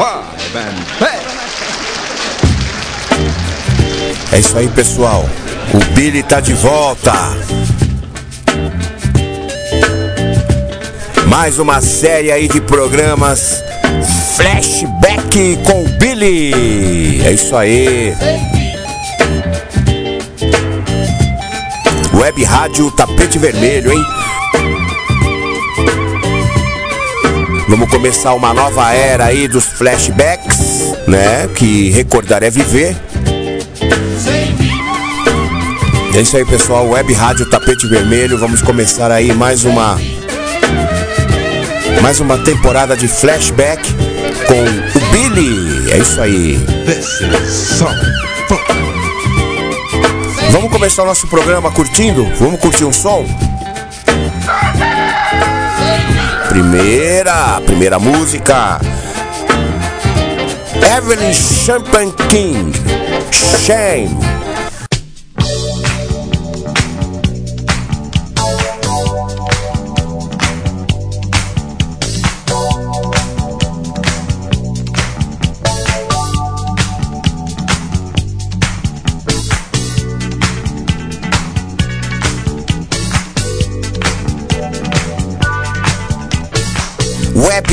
And. É isso aí, pessoal. O Billy tá de volta. Mais uma série aí de programas Flashback com o Billy. É isso aí. Web Rádio Tapete Vermelho, hein? Vamos começar uma nova era aí dos flashbacks, né? Que recordar é viver. É isso aí, pessoal. Web Rádio Tapete Vermelho. Vamos começar aí mais uma mais uma temporada de flashback com o Billy. É isso aí. Vamos começar o nosso programa curtindo? Vamos curtir um som? Primeira, primeira música. Evelyn Champagne King. Shame.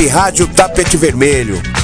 Rádio Tapete Vermelho.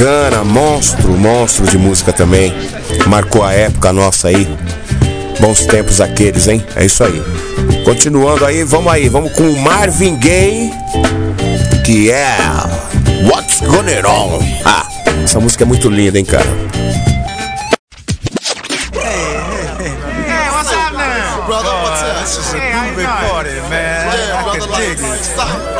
Bacana, monstro, monstro de música também. Marcou a época nossa aí. Bons tempos aqueles, hein? É isso aí. Continuando aí, vamos aí, vamos com o Marvin Gaye, que é What's Going On. Ah, essa música é muito linda, hein, cara? Hey, what's happening? brother. What's up? This is a Hey, party, man. Yeah, brother. Like, stop right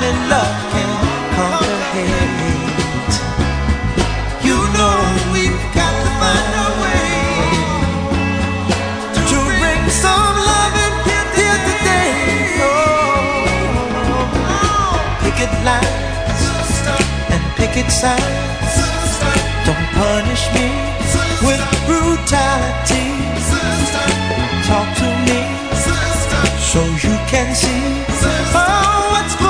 only love can conquer. You know we've got to find a way to bring some loving here today. Oh, picket lines and picket signs. Don't punish me with brutality. Talk to me so you can see oh, what's going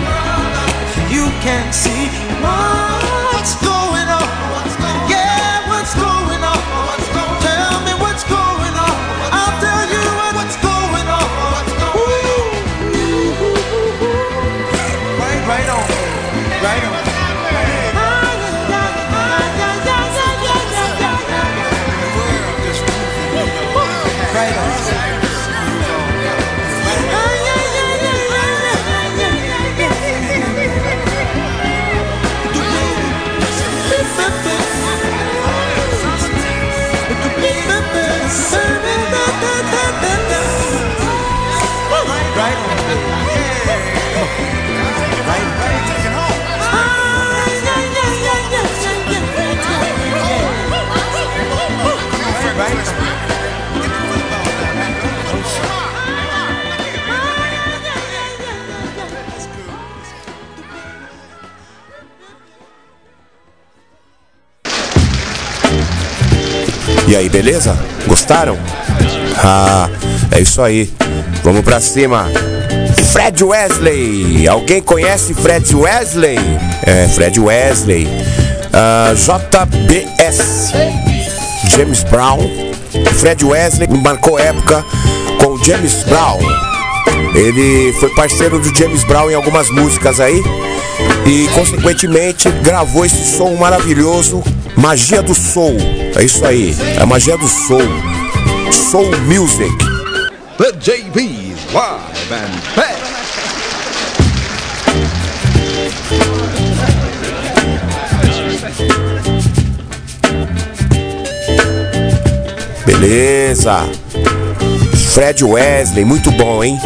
If you can see what's going aí, beleza? Gostaram? Ah, é isso aí. Vamos pra cima. Fred Wesley. Alguém conhece Fred Wesley? É, Fred Wesley. Ah, JBS. James Brown. Fred Wesley marcou época com James Brown. Ele foi parceiro do James Brown em algumas músicas aí e, consequentemente, gravou esse som maravilhoso, Magia do Soul. É isso aí, é a magia do Soul. Soul Music. The JB's live and back. Beleza. Fred Wesley, muito bom, hein?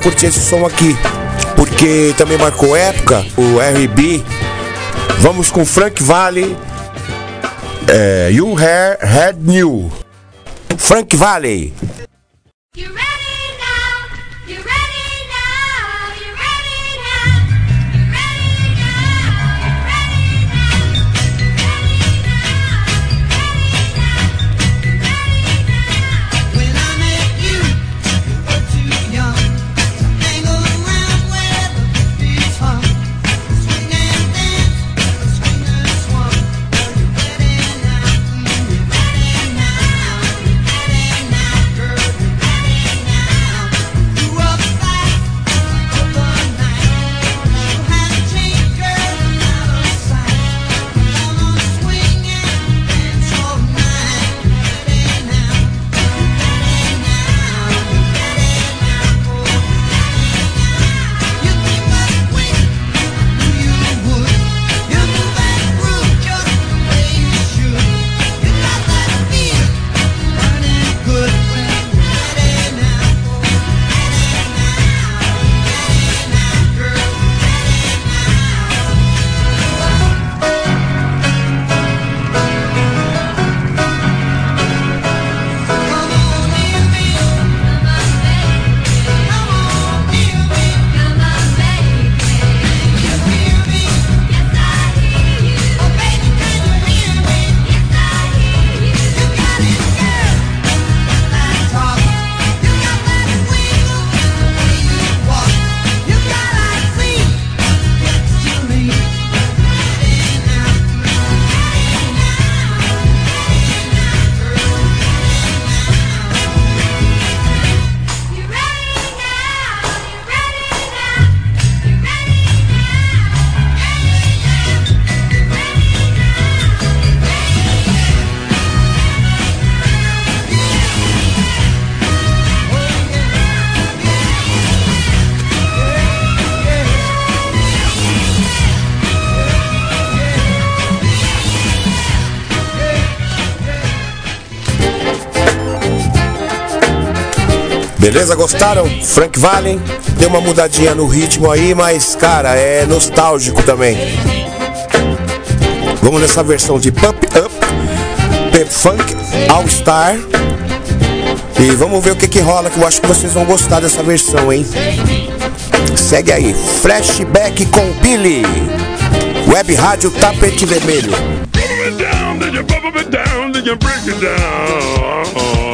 curti esse som aqui, porque também marcou época, o RB. Vamos com Frank Valley, é, You Hair Head New. Frank Valley. Beleza? Gostaram? Frank Valen deu uma mudadinha no ritmo aí, mas cara, é nostálgico também. Vamos nessa versão de Pump Up, Pep Funk All Star. E vamos ver o que que rola, que eu acho que vocês vão gostar dessa versão, hein? Segue aí, Flashback com Billy, Web Rádio Tapete Vermelho. Down,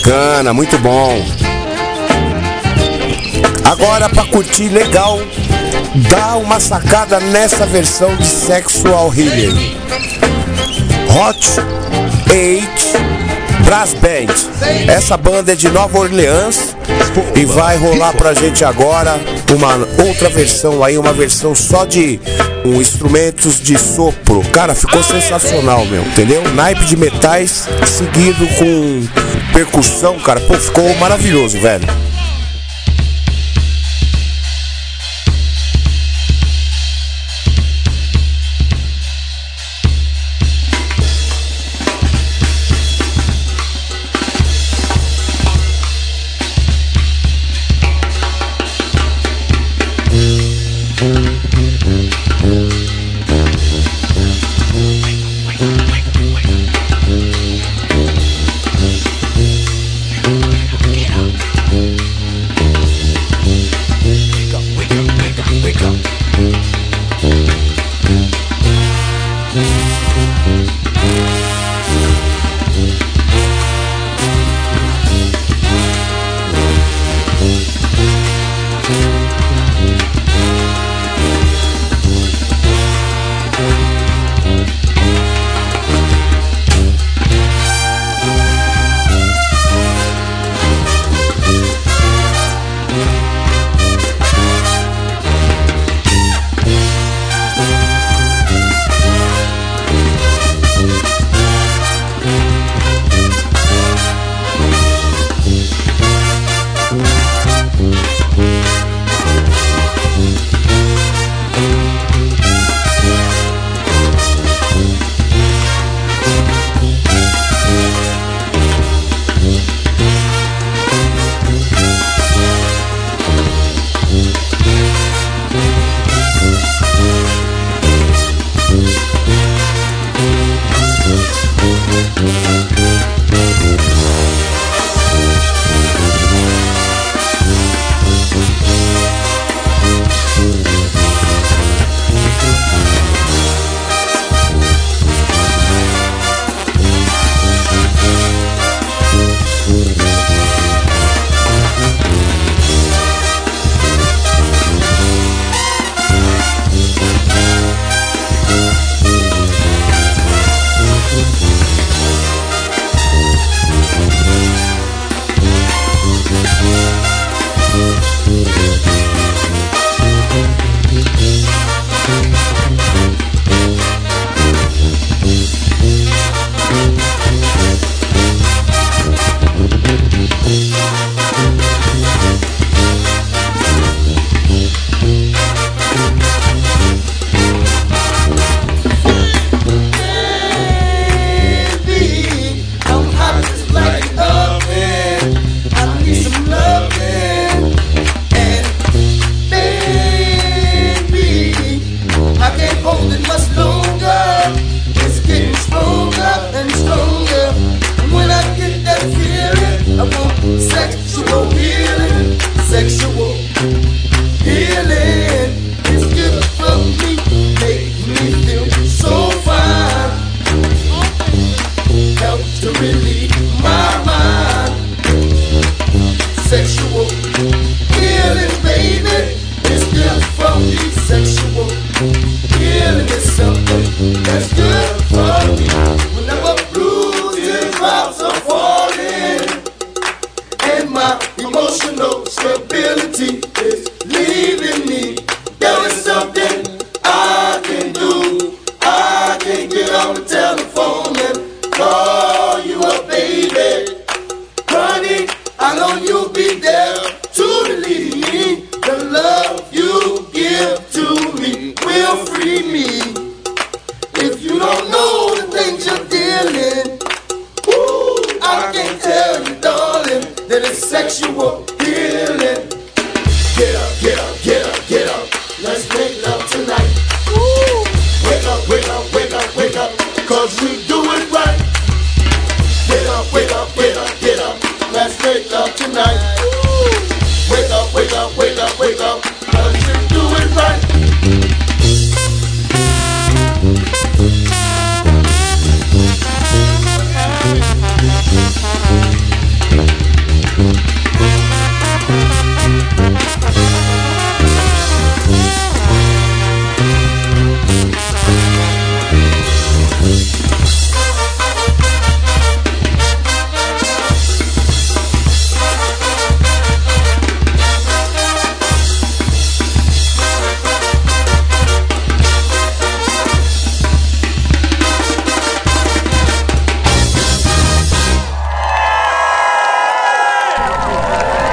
Bacana, muito bom. Agora para curtir legal, dá uma sacada nessa versão de Sexual Healing. Hot 8 Brass Band. Essa banda é de Nova Orleans e vai rolar pra gente agora uma outra versão aí, uma versão só de um, instrumentos de sopro. Cara, ficou sensacional, meu, entendeu? Naipe de metais seguido com percussão, cara, pô, ficou maravilhoso, velho.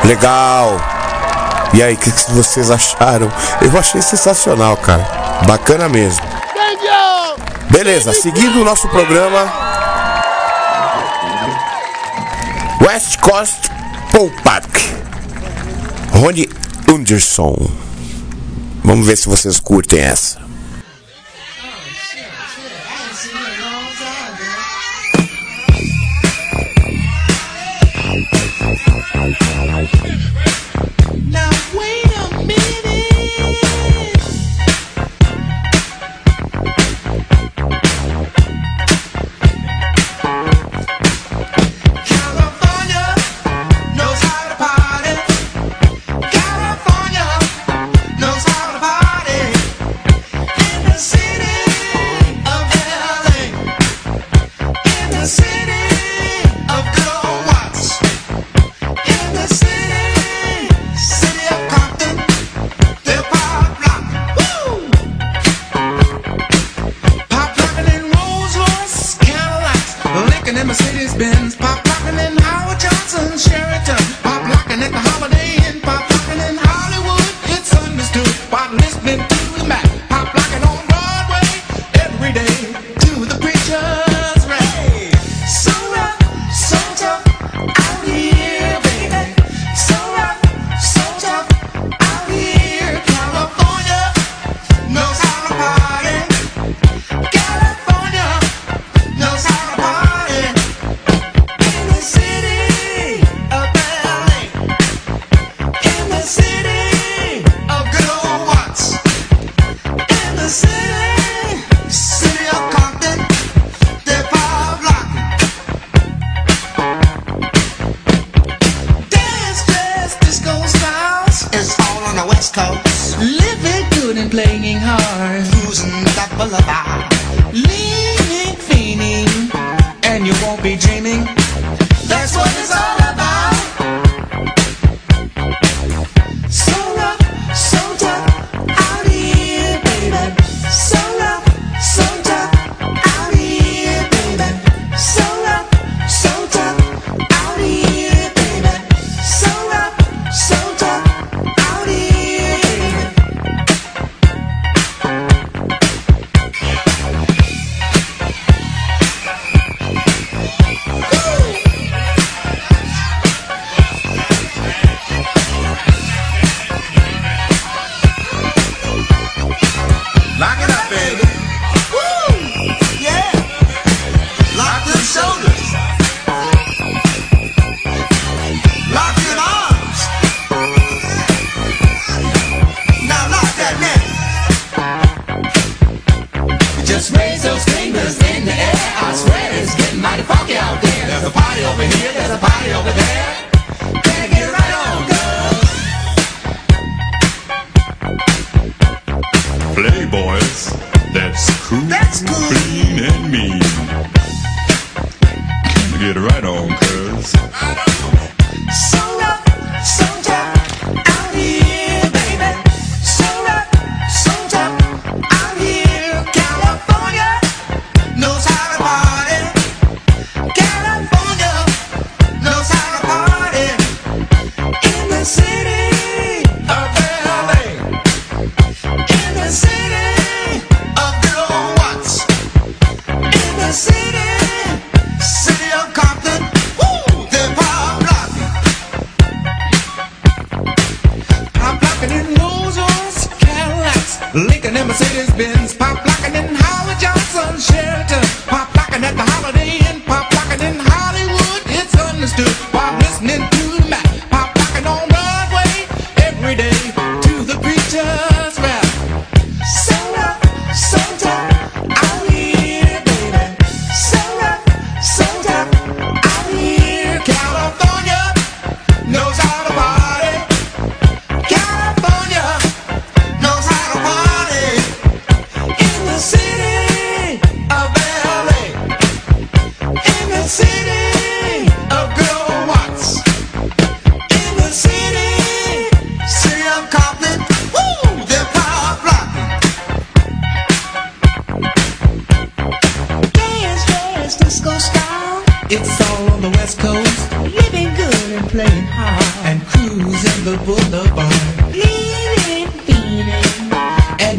Legal. E aí, o que, que vocês acharam? Eu achei sensacional, cara. Bacana mesmo. Beleza, seguindo o nosso programa. West Coast Pool Park. Rony Anderson. Vamos ver se vocês curtem essa.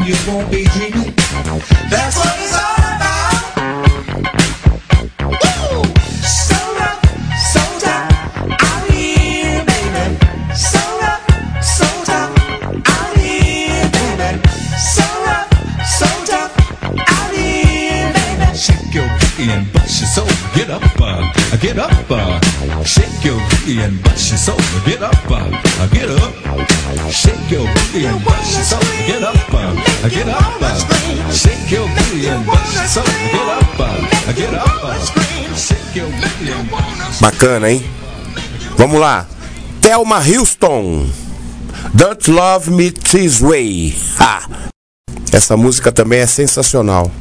you won't be dreaming. That's what it's all about. Out, here, baby. Out here, baby. Out here, baby. Shake your booty and bust your soul. Get up, uh, get up. up, shake your booty and bust your soul. Get up, get up, shake your booty and bust your soul. Get up, get up, shake your booty and bust your soul. Get up, get up, shake your booty and Bacana, hein? Vamos lá. Thelma Houston. Don't Love Me This Way. Ah, essa música também é sensacional.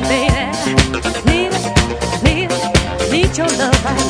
baby, need, need, need your love.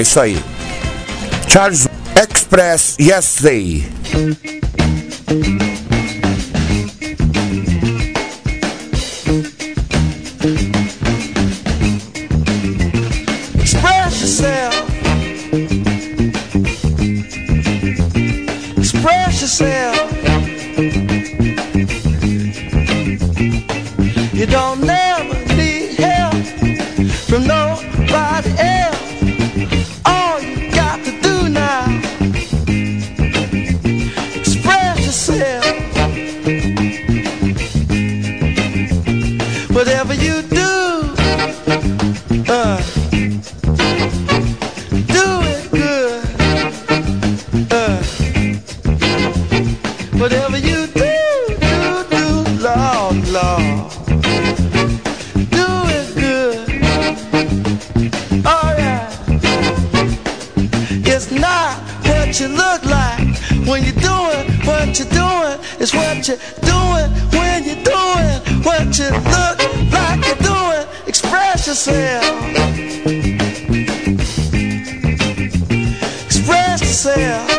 É isso aí. Charles Express Yesterday. what you're doing is what you're doing when you're doing what you look like you're doing. Express yourself. Express yourself.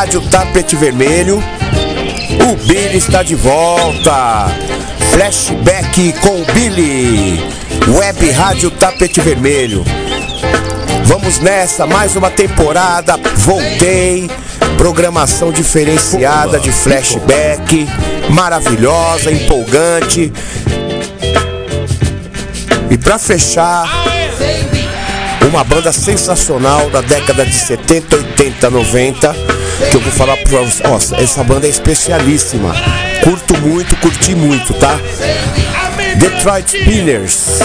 Rádio Tapete Vermelho. O Billy está de volta. Flashback com o Billy. Web Rádio Tapete Vermelho. Vamos nessa, mais uma temporada. Voltei. Programação diferenciada de flashback. Maravilhosa, empolgante. E para fechar, uma banda sensacional da década de 70, 80, 90 que eu vou falar pra vocês. Nossa, essa banda é especialíssima. Curto muito, curti muito, tá? Detroit Spinners.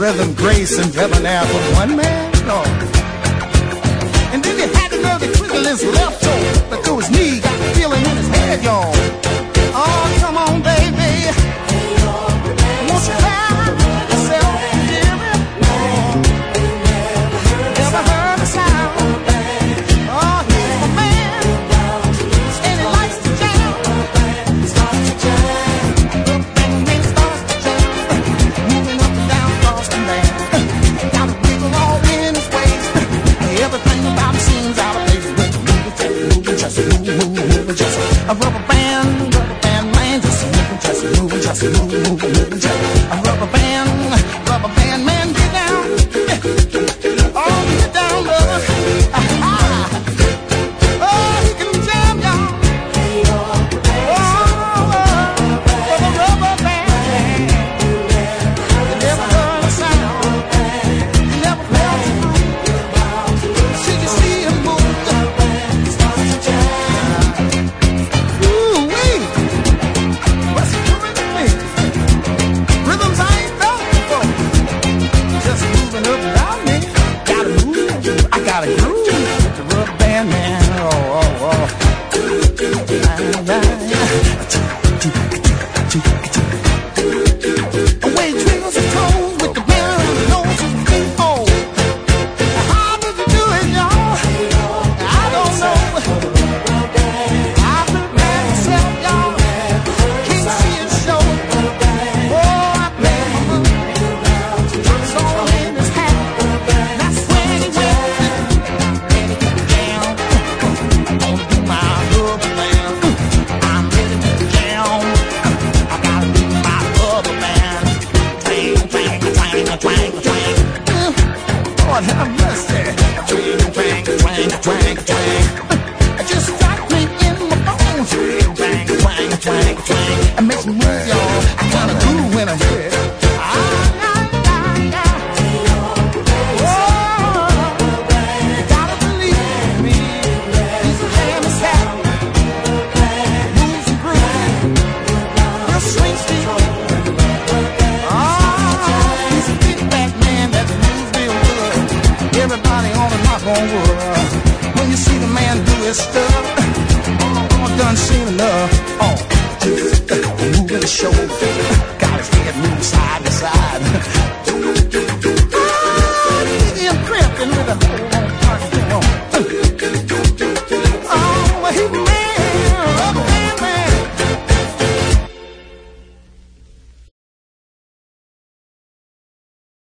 Rhythm, grace, and debonair from one man?